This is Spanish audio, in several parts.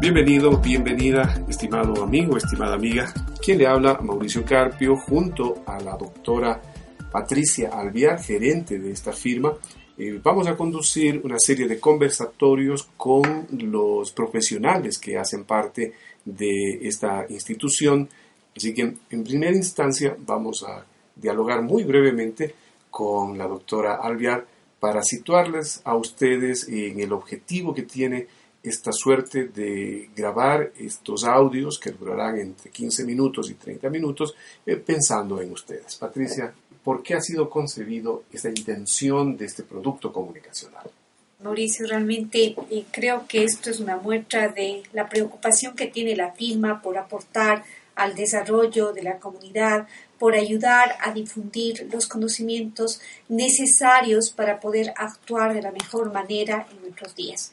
Bienvenido, bienvenida, estimado amigo, estimada amiga. Quien le habla, Mauricio Carpio, junto a la doctora Patricia Alviar, gerente de esta firma. Eh, vamos a conducir una serie de conversatorios con los profesionales que hacen parte de esta institución. Así que en primera instancia vamos a dialogar muy brevemente con la doctora Alviar para situarles a ustedes en el objetivo que tiene esta suerte de grabar estos audios que durarán entre 15 minutos y 30 minutos eh, pensando en ustedes. Patricia, ¿por qué ha sido concebido esta intención de este producto comunicacional? Mauricio, realmente creo que esto es una muestra de la preocupación que tiene la firma por aportar al desarrollo de la comunidad, por ayudar a difundir los conocimientos necesarios para poder actuar de la mejor manera en nuestros días.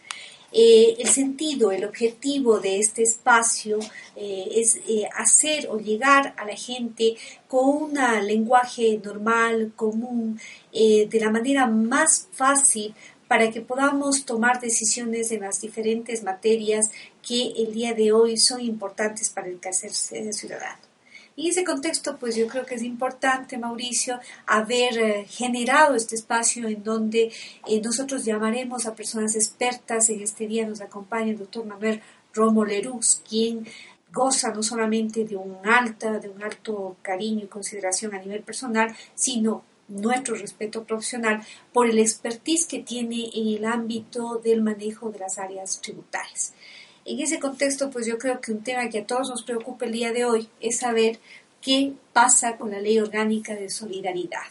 Eh, el sentido, el objetivo de este espacio eh, es eh, hacer o llegar a la gente con un lenguaje normal, común, de la manera más fácil para que podamos tomar decisiones en las diferentes materias que el día de hoy son importantes para el quehacer ciudadano. Y en ese contexto, pues yo creo que es importante, Mauricio, haber eh, generado este espacio en donde eh, nosotros llamaremos a personas expertas. En este día nos acompaña el doctor Manuel Romo Lerux, quien goza no solamente de un de un alto cariño y consideración a nivel personal, sino nuestro respeto profesional por el expertise que tiene en el ámbito del manejo de las áreas tributarias. En ese contexto, pues yo creo que un tema que a todos nos preocupa el día de hoy es saber qué pasa con la ley orgánica de solidaridad.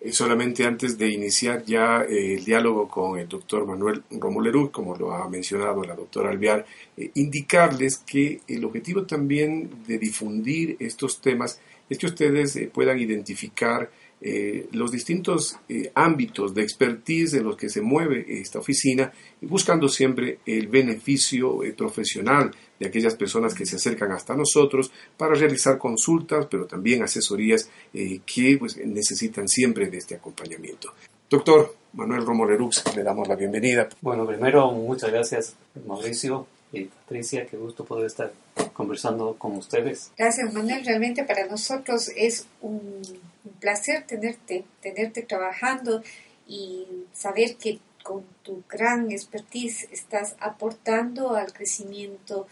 Y solamente antes de iniciar ya eh, el diálogo con el doctor Manuel Romolerú, como lo ha mencionado la doctora Alvear, eh, indicarles que el objetivo también de difundir estos temas es que ustedes eh, puedan identificar eh, los distintos eh, ámbitos de expertise en los que se mueve esta oficina, buscando siempre el beneficio eh, profesional de aquellas personas que se acercan hasta nosotros para realizar consultas, pero también asesorías que pues, necesitan siempre de este acompañamiento. Doctor Manuel Romo le damos la bienvenida. Bueno, primero, muchas gracias, Mauricio y Patricia, qué gusto poder estar conversando con ustedes. Gracias, Manuel. Realmente para nosotros es un un placer tenerte, tenerte trabajando y saber que con tu gran expertise estás aportando al crecimiento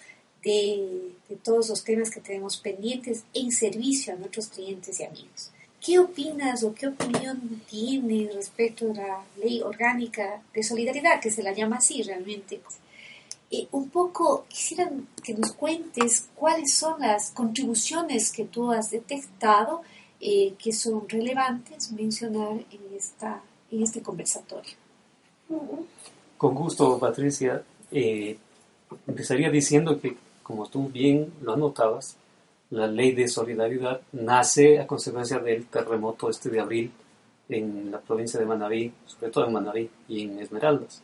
de, todos los temas que tenemos pendientes en servicio a nuestros clientes y amigos. ¿Qué opinas o qué opinión tienes respecto a la ley orgánica de solidaridad, que se la llama así realmente? Eh, un poco quisiera que nos cuentes cuáles son las contribuciones que tú has detectado eh, que son relevantes mencionar en, esta, en este conversatorio. Con gusto, Patricia. Eh, empezaría diciendo que, como tú bien lo anotabas, la ley de solidaridad nace a consecuencia del terremoto este de abril en la provincia de Manabí, sobre todo en Manabí y en Esmeraldas.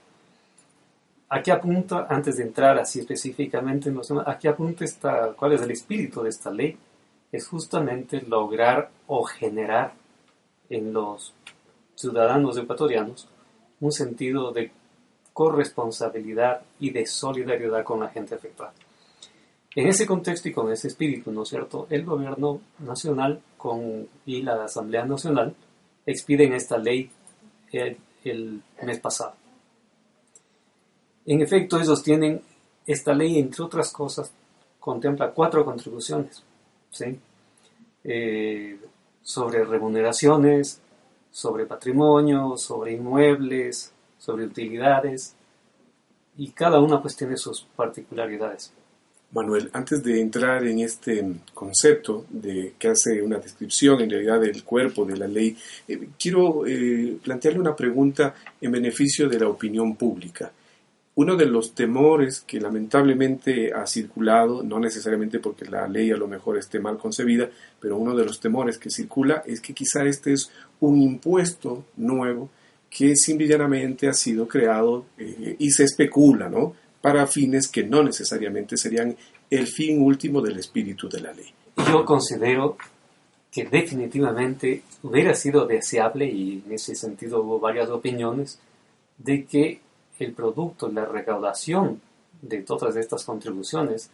Aquí apunta, antes de entrar así específicamente en los temas, aquí apunta esta, cuál es el espíritu de esta ley es justamente lograr o generar en los ciudadanos ecuatorianos un sentido de corresponsabilidad y de solidaridad con la gente afectada. En ese contexto y con ese espíritu, ¿no es cierto?, el gobierno nacional y la Asamblea Nacional expiden esta ley el mes pasado. En efecto, ellos tienen, esta ley, entre otras cosas, contempla cuatro contribuciones ¿sí? Eh, sobre remuneraciones, sobre patrimonio, sobre inmuebles, sobre utilidades, y cada una pues tiene sus particularidades. Manuel, antes de entrar en este concepto de que hace una descripción en realidad del cuerpo de la ley, eh, quiero eh, plantearle una pregunta en beneficio de la opinión pública. Uno de los temores que lamentablemente ha circulado, no necesariamente porque la ley a lo mejor esté mal concebida, pero uno de los temores que circula es que quizá este es un impuesto nuevo que simplemente ha sido creado eh, y se especula, ¿no? Para fines que no necesariamente serían el fin último del espíritu de la ley. Yo considero que definitivamente hubiera sido deseable, y en ese sentido hubo varias opiniones, de que el producto, la recaudación de todas estas contribuciones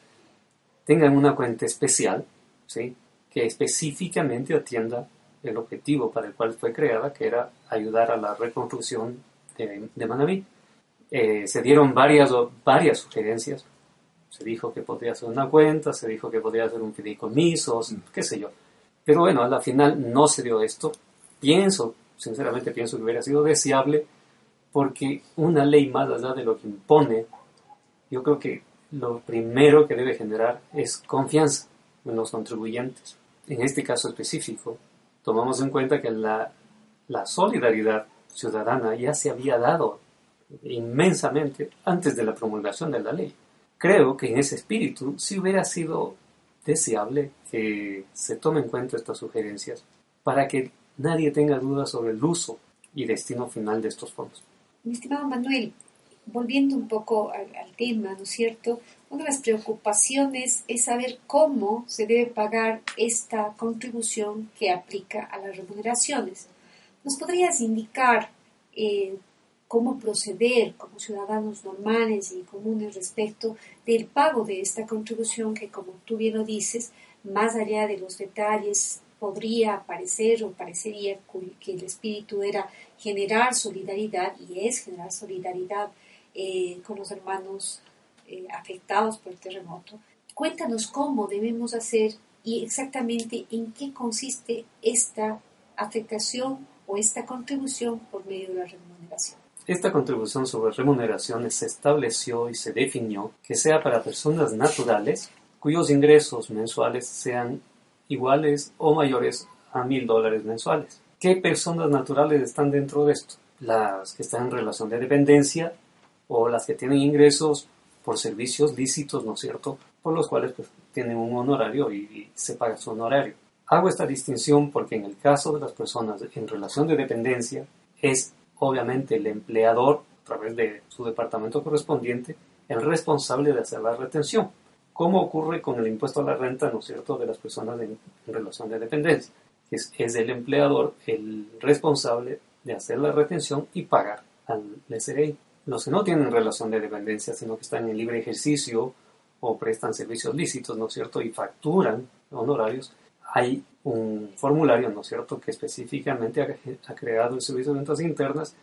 tengan una cuenta especial, ¿sí? que específicamente atienda el objetivo para el cual fue creada, que era ayudar a la reconstrucción de, de Manaví. Eh, se dieron varias, varias sugerencias. Se dijo que podría ser una cuenta, se dijo que podría ser un fideicomiso, qué sé yo. Pero bueno, a la final no se dio esto. Pienso, sinceramente pienso que hubiera sido deseable porque una ley más allá de lo que impone, yo creo que lo primero que debe generar es confianza en los contribuyentes. En este caso específico, tomamos en cuenta que la, la solidaridad ciudadana ya se había dado inmensamente antes de la promulgación de la ley. Creo que en ese espíritu sí hubiera sido deseable que se tomen en cuenta estas sugerencias para que nadie tenga dudas sobre el uso y destino final de estos fondos. Mi estimado Manuel, volviendo un poco al, tema, ¿no es cierto? Una de las preocupaciones es saber cómo se debe pagar esta contribución que aplica a las remuneraciones. ¿Nos podrías indicar eh, cómo proceder como ciudadanos normales y comunes respecto del pago de esta contribución que, como tú bien lo dices, más allá de los detalles podría parecer o parecería que el espíritu era generar solidaridad y es generar solidaridad eh, con los hermanos eh, afectados por el terremoto. Cuéntanos cómo debemos hacer y exactamente en qué consiste esta afectación o esta contribución por medio de la remuneración. Esta contribución sobre remuneraciones se estableció y se definió que sea para personas naturales cuyos ingresos mensuales sean iguales o mayores a mil dólares mensuales. ¿Qué personas naturales están dentro de esto? Las que están en relación de dependencia o las que tienen ingresos por servicios lícitos, ¿no es cierto?, por los cuales pues, tienen un honorario y, se paga su honorario. Hago esta distinción porque en el caso de las personas en relación de dependencia es obviamente el empleador, a través de su departamento correspondiente, el responsable de hacer la retención. ¿Cómo ocurre con el impuesto a la renta, ¿no es cierto?, de las personas en, relación de dependencia. Es, es, el empleador el responsable de hacer la retención y pagar al SRI. Los que no tienen relación de dependencia, sino que están en libre ejercicio o prestan servicios lícitos, ¿no es cierto?, y facturan honorarios, hay un formulario, ¿no es cierto?, que específicamente ha, ha creado el Servicio de Ventas Internas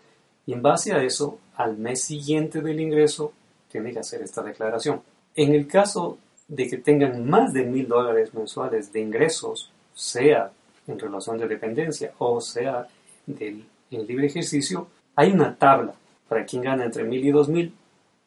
y en base a eso, al mes siguiente del ingreso, tiene que hacer esta declaración. En el caso de que tengan más de mil dólares mensuales de ingresos, sea en relación de dependencia o sea del, en libre ejercicio, hay una tabla. Para quien gana entre mil y dos mil,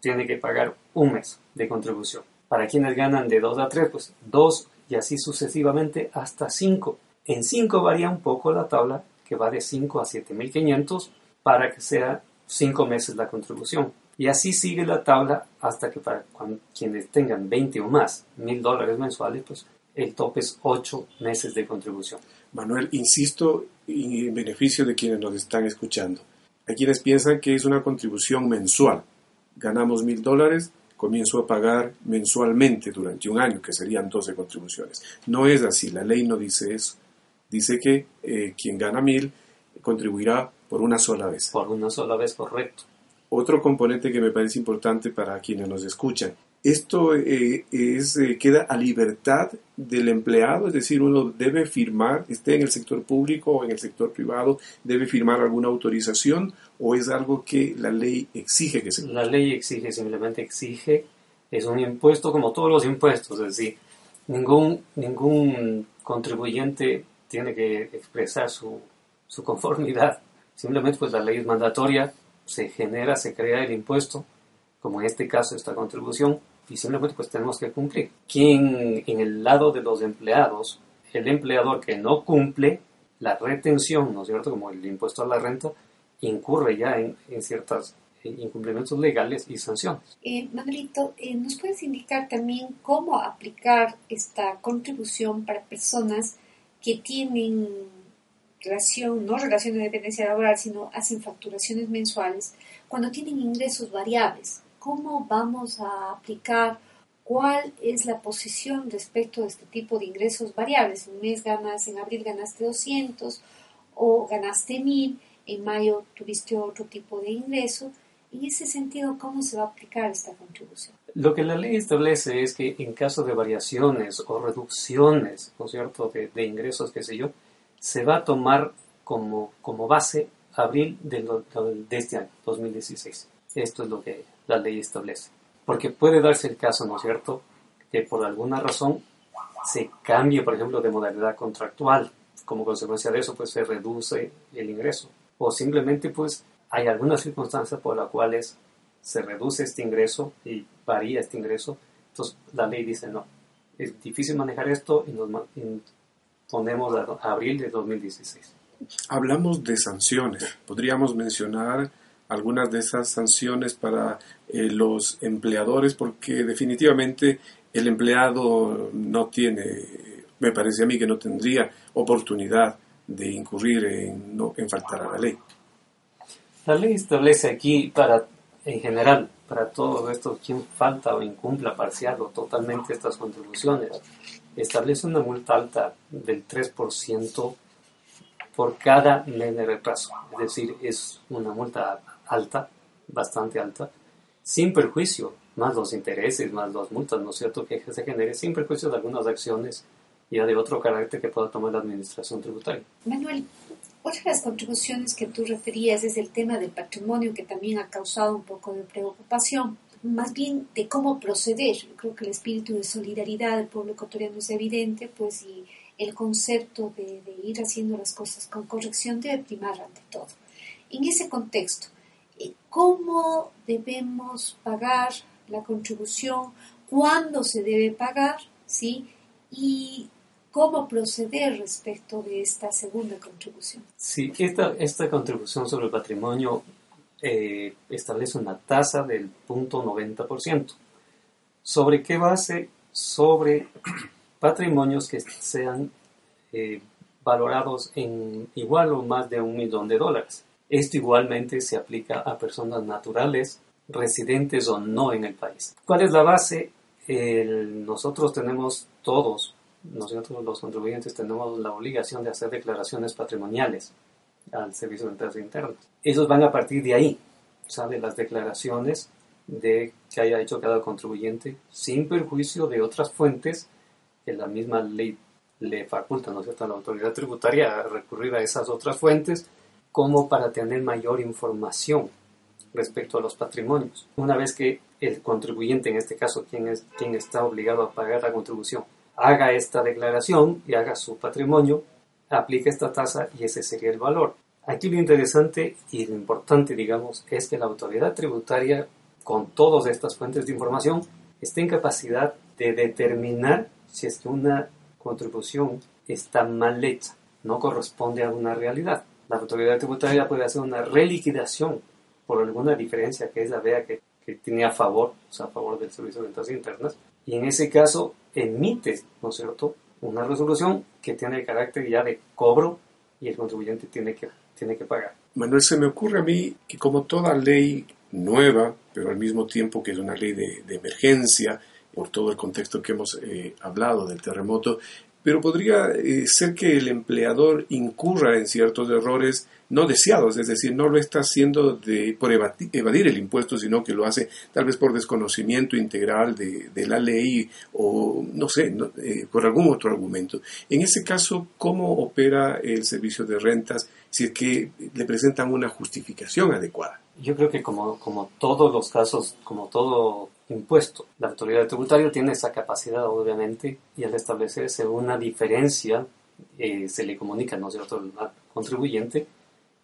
tiene que pagar un mes de contribución. Para quienes ganan de dos a tres, pues dos y así sucesivamente hasta cinco. En cinco varía un poco la tabla, que va de 5 a 7500 para que sea cinco meses la contribución. Y así sigue la tabla hasta que para quienes tengan 20 o más mil dólares mensuales, pues el tope es 8 meses de contribución. Manuel, insisto en beneficio de quienes nos están escuchando. Hay quienes piensan que es una contribución mensual. Ganamos mil dólares, comienzo a pagar mensualmente durante un año, que serían 12 contribuciones. No es así, la ley no dice eso. Dice que eh, quien gana mil contribuirá por una sola vez. Por una sola vez, correcto. Otro componente que me parece importante para quienes nos escuchan. Esto eh, es, eh, queda a libertad del empleado, es decir, uno debe firmar, esté en el sector público o en el sector privado, debe firmar alguna autorización o es algo que la ley exige que se La ley exige, simplemente exige, es un impuesto como todos los impuestos, es decir, ningún, ningún contribuyente tiene que expresar su, su conformidad, simplemente pues la ley es mandatoria se genera, se crea el impuesto, como en este caso esta contribución, y simplemente pues tenemos que cumplir. Quien en el lado de los empleados, el empleador que no cumple la retención, ¿no es cierto?, como el impuesto a la renta, incurre ya en, en ciertos incumplimientos legales y sanciones. Eh, Manuelito, eh, ¿nos puedes indicar también cómo aplicar esta contribución para personas que tienen relación, no relación de dependencia laboral, sino hacen facturaciones mensuales, cuando tienen ingresos variables, ¿cómo vamos a aplicar cuál es la posición respecto de este tipo de ingresos variables? Un mes ganas, en abril ganaste 200 o ganaste 1000, en mayo tuviste otro tipo de ingreso En ese sentido, ¿cómo se va a aplicar esta contribución? Lo que la ley establece es que en caso de variaciones o reducciones, ¿no es cierto?, de, de ingresos, qué sé yo, se va a tomar como, como base abril de, este año, 2016. Esto es lo que la ley establece. Porque puede darse el caso, ¿no es cierto?, que por alguna razón se cambie, por ejemplo, de modalidad contractual. Como consecuencia de eso, pues se reduce el ingreso. O simplemente, pues, hay algunas circunstancias por las cuales se reduce este ingreso y varía este ingreso. Entonces, la ley dice, no, es difícil manejar esto y nos ponemos a abril de 2016. Hablamos de sanciones. Podríamos mencionar algunas de esas sanciones para eh, los empleadores porque definitivamente el empleado no tiene, me parece a mí que no tendría oportunidad de incurrir en, no, en faltar a la ley. La ley establece aquí para, en general, para todo esto, quien falta o incumpla parcial o totalmente estas contribuciones, establece una multa alta del 3% por cada mes de retraso. Es decir, es una multa alta, bastante alta, sin perjuicio más los intereses, más las multas, ¿no es cierto?, que se genere sin perjuicio de algunas acciones ya de otro carácter que pueda tomar la administración tributaria. Manuel, otra de las contribuciones que tú referías es el tema del patrimonio que también ha causado un poco de preocupación, más bien de cómo proceder. Yo creo que el espíritu de solidaridad del pueblo ecuatoriano es evidente, pues y el concepto de, de ir haciendo las cosas con corrección debe primar ante todo. En ese contexto, eh, ¿cómo debemos pagar la contribución, cuándo se debe pagar, ¿sí? Y cómo proceder respecto de esta segunda contribución. Sí, esta, esta contribución sobre el patrimonio eh, establece una tasa del punto 90%. ¿Sobre qué base? Sobre patrimonios que sean eh, valorados en igual o más de un millón de dólares. Esto igualmente se aplica a personas naturales residentes o no en el país. ¿Cuál es la base? nosotros tenemos todos, nosotros los contribuyentes tenemos la obligación de hacer declaraciones patrimoniales al Servicio de Entradas Internas. Esos van a partir de ahí, ¿sabe? Las declaraciones de que haya hecho cada contribuyente sin perjuicio de otras fuentes que la misma ley le faculta, ¿no es cierto?, a la autoridad tributaria a recurrir a esas otras fuentes como para tener mayor información respecto a los patrimonios. Una vez que el contribuyente, en este caso quien, es, quien está obligado a pagar la contribución, haga esta declaración y haga su patrimonio, aplique esta tasa y ese sería el valor. Aquí lo interesante y lo importante, digamos, es que la autoridad tributaria, con todas estas fuentes de información, esté en capacidad de determinar si es que una contribución está mal hecha, no corresponde a una realidad. La autoridad tributaria puede hacer una reliquidación por alguna diferencia que ella vea que, que tiene a favor, o sea, a favor del Servicio de Ventas Internas, y en ese caso emite, ¿no es cierto?, una resolución que tiene el carácter ya de cobro y el contribuyente tiene que, tiene que pagar. Manuel, se me ocurre a mí que como toda ley nueva, pero al mismo tiempo que es una ley de, de emergencia, por todo el contexto que hemos eh, hablado del terremoto, pero podría eh, ser que el empleador incurra en ciertos errores no deseados, es decir, no lo está haciendo de, por evadir, el impuesto, sino que lo hace tal vez por desconocimiento integral de, la ley o, no sé, eh, por algún otro argumento. En ese caso, ¿cómo opera el servicio de rentas si es que le presentan una justificación adecuada? Yo creo que como, como todos los casos, como todo impuesto, la autoridad tributaria tiene esa capacidad, obviamente, y al establecerse una diferencia, eh, se le comunica, ¿no cierto?, al contribuyente,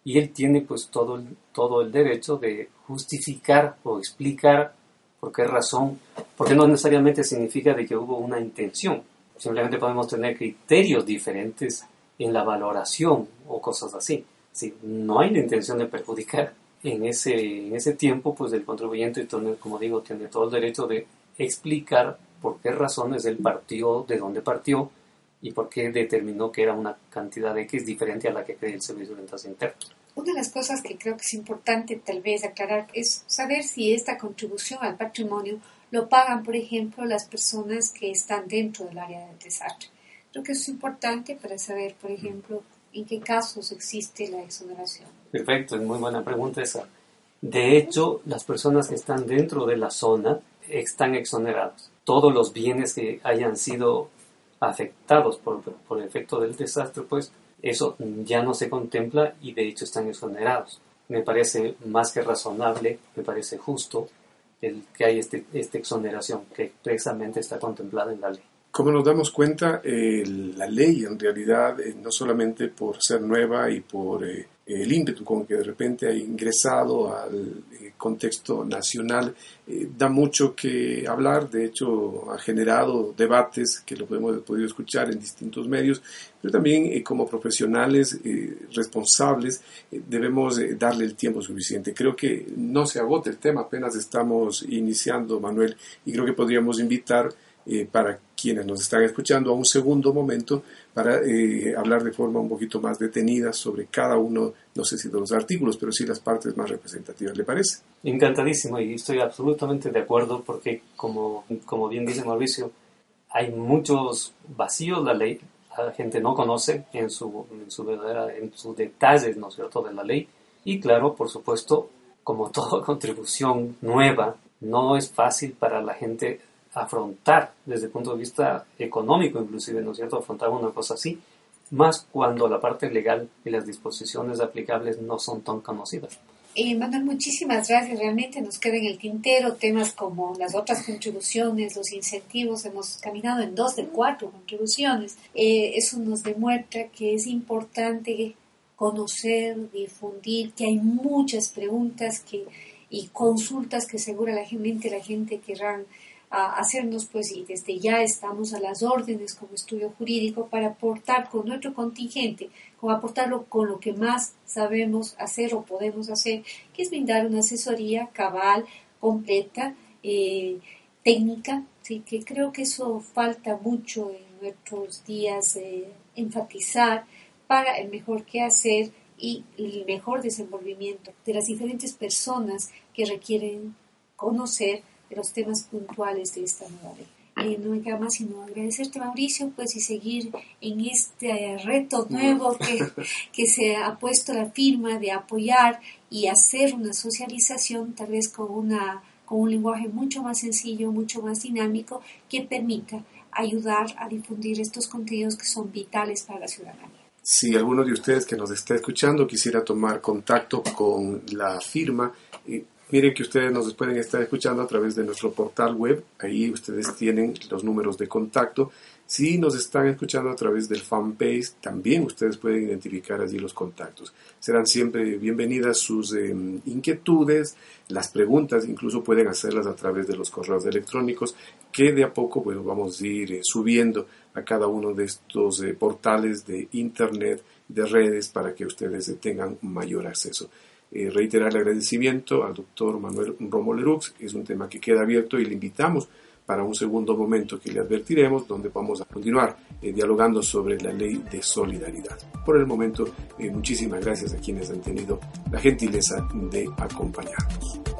y él tiene pues todo el, todo el derecho de justificar o explicar por qué razón, porque no necesariamente significa de que hubo una intención, simplemente podemos tener criterios diferentes en la valoración o cosas así. Si no hay la intención de perjudicar en ese, en ese tiempo, pues el contribuyente, como digo, tiene todo el derecho de explicar por qué razones él partió, de dónde partió y por qué determinó que era una cantidad de X diferente a la que cree el Servicio de Ventas Internas. Una de las cosas que creo que es importante tal vez aclarar es saber si esta contribución al patrimonio lo pagan, por ejemplo, las personas que están dentro del área del desastre. Creo que es importante para saber, por ejemplo, en qué casos existe la exoneración. Perfecto, es muy buena pregunta esa. De hecho, las personas que están dentro de la zona están exoneradas. Todos los bienes que hayan sido afectados por, por el efecto del desastre, pues eso ya no se contempla y de hecho están exonerados. Me parece más que razonable, me parece justo el que hay este, esta exoneración que expresamente está contemplada en la ley. Como nos damos cuenta, la ley en realidad, eh, no solamente por ser nueva y por eh, el ímpetu con que de repente ha ingresado al eh, contexto nacional, da mucho que hablar, de hecho ha generado debates que lo hemos podido escuchar en distintos medios, pero también como profesionales responsables debemos darle el tiempo suficiente. Creo que no se agota el tema, apenas estamos iniciando, Manuel, y creo que podríamos invitar para quienes nos están escuchando a un segundo momento para eh, hablar de forma un poquito más detenida sobre cada uno, no sé si de los artículos, pero sí las partes más representativas. ¿Le parece? Encantadísimo y estoy absolutamente de acuerdo porque, como, como bien dice Mauricio, hay muchos vacíos la ley, la gente no conoce en su, en su verdadera, en sus detalles, ¿no es cierto?, de la ley. Y claro, por supuesto, como toda contribución nueva, no es fácil para la gente afrontar desde el punto de vista económico, inclusive, ¿no es cierto?, afrontar una cosa así, más cuando la parte legal y las disposiciones aplicables no son tan conocidas. Eh, Manuel, muchísimas gracias. Realmente nos queda en el tintero temas como las otras contribuciones, los incentivos. Hemos caminado en dos de cuatro contribuciones. Eh, eso nos demuestra que es importante conocer, difundir, que hay muchas preguntas que, y consultas que segura la gente, la gente a hacernos pues y desde ya estamos a las órdenes como estudio jurídico para aportar con nuestro contingente, como aportarlo con lo que más sabemos hacer o podemos hacer, que es brindar una asesoría cabal, completa, eh, técnica, ¿sí? que creo que eso falta mucho en nuestros días eh, enfatizar para el mejor que hacer y el mejor desenvolvimiento de las diferentes personas que requieren conocer los temas puntuales de esta nueva ley. Eh, no me queda más sino agradecerte Mauricio pues y seguir en este reto nuevo que, que se ha puesto la firma de apoyar y hacer una socialización tal vez con, una, con un lenguaje mucho más sencillo, mucho más dinámico que permita ayudar a difundir estos contenidos que son vitales para la ciudadanía. Si alguno de ustedes que nos está escuchando quisiera tomar contacto con la firma, eh, Miren que ustedes nos pueden estar escuchando a través de nuestro portal web. Ahí ustedes tienen los números de contacto. Si nos están escuchando a través del fanpage, también ustedes pueden identificar allí los contactos. Serán siempre bienvenidas sus em, inquietudes, las preguntas, incluso pueden hacerlas a través de los correos electrónicos que de a poco bueno, vamos a ir eh, subiendo a cada uno de estos eh, portales de internet, de redes, para que ustedes tengan mayor acceso. Eh, reiterar el agradecimiento al doctor Manuel Romo Lerux. Es un tema que queda abierto y le invitamos para un segundo momento que le advertiremos, donde vamos a continuar eh, dialogando sobre la ley de solidaridad. Por el momento, eh, muchísimas gracias a quienes han tenido la gentileza de acompañarnos.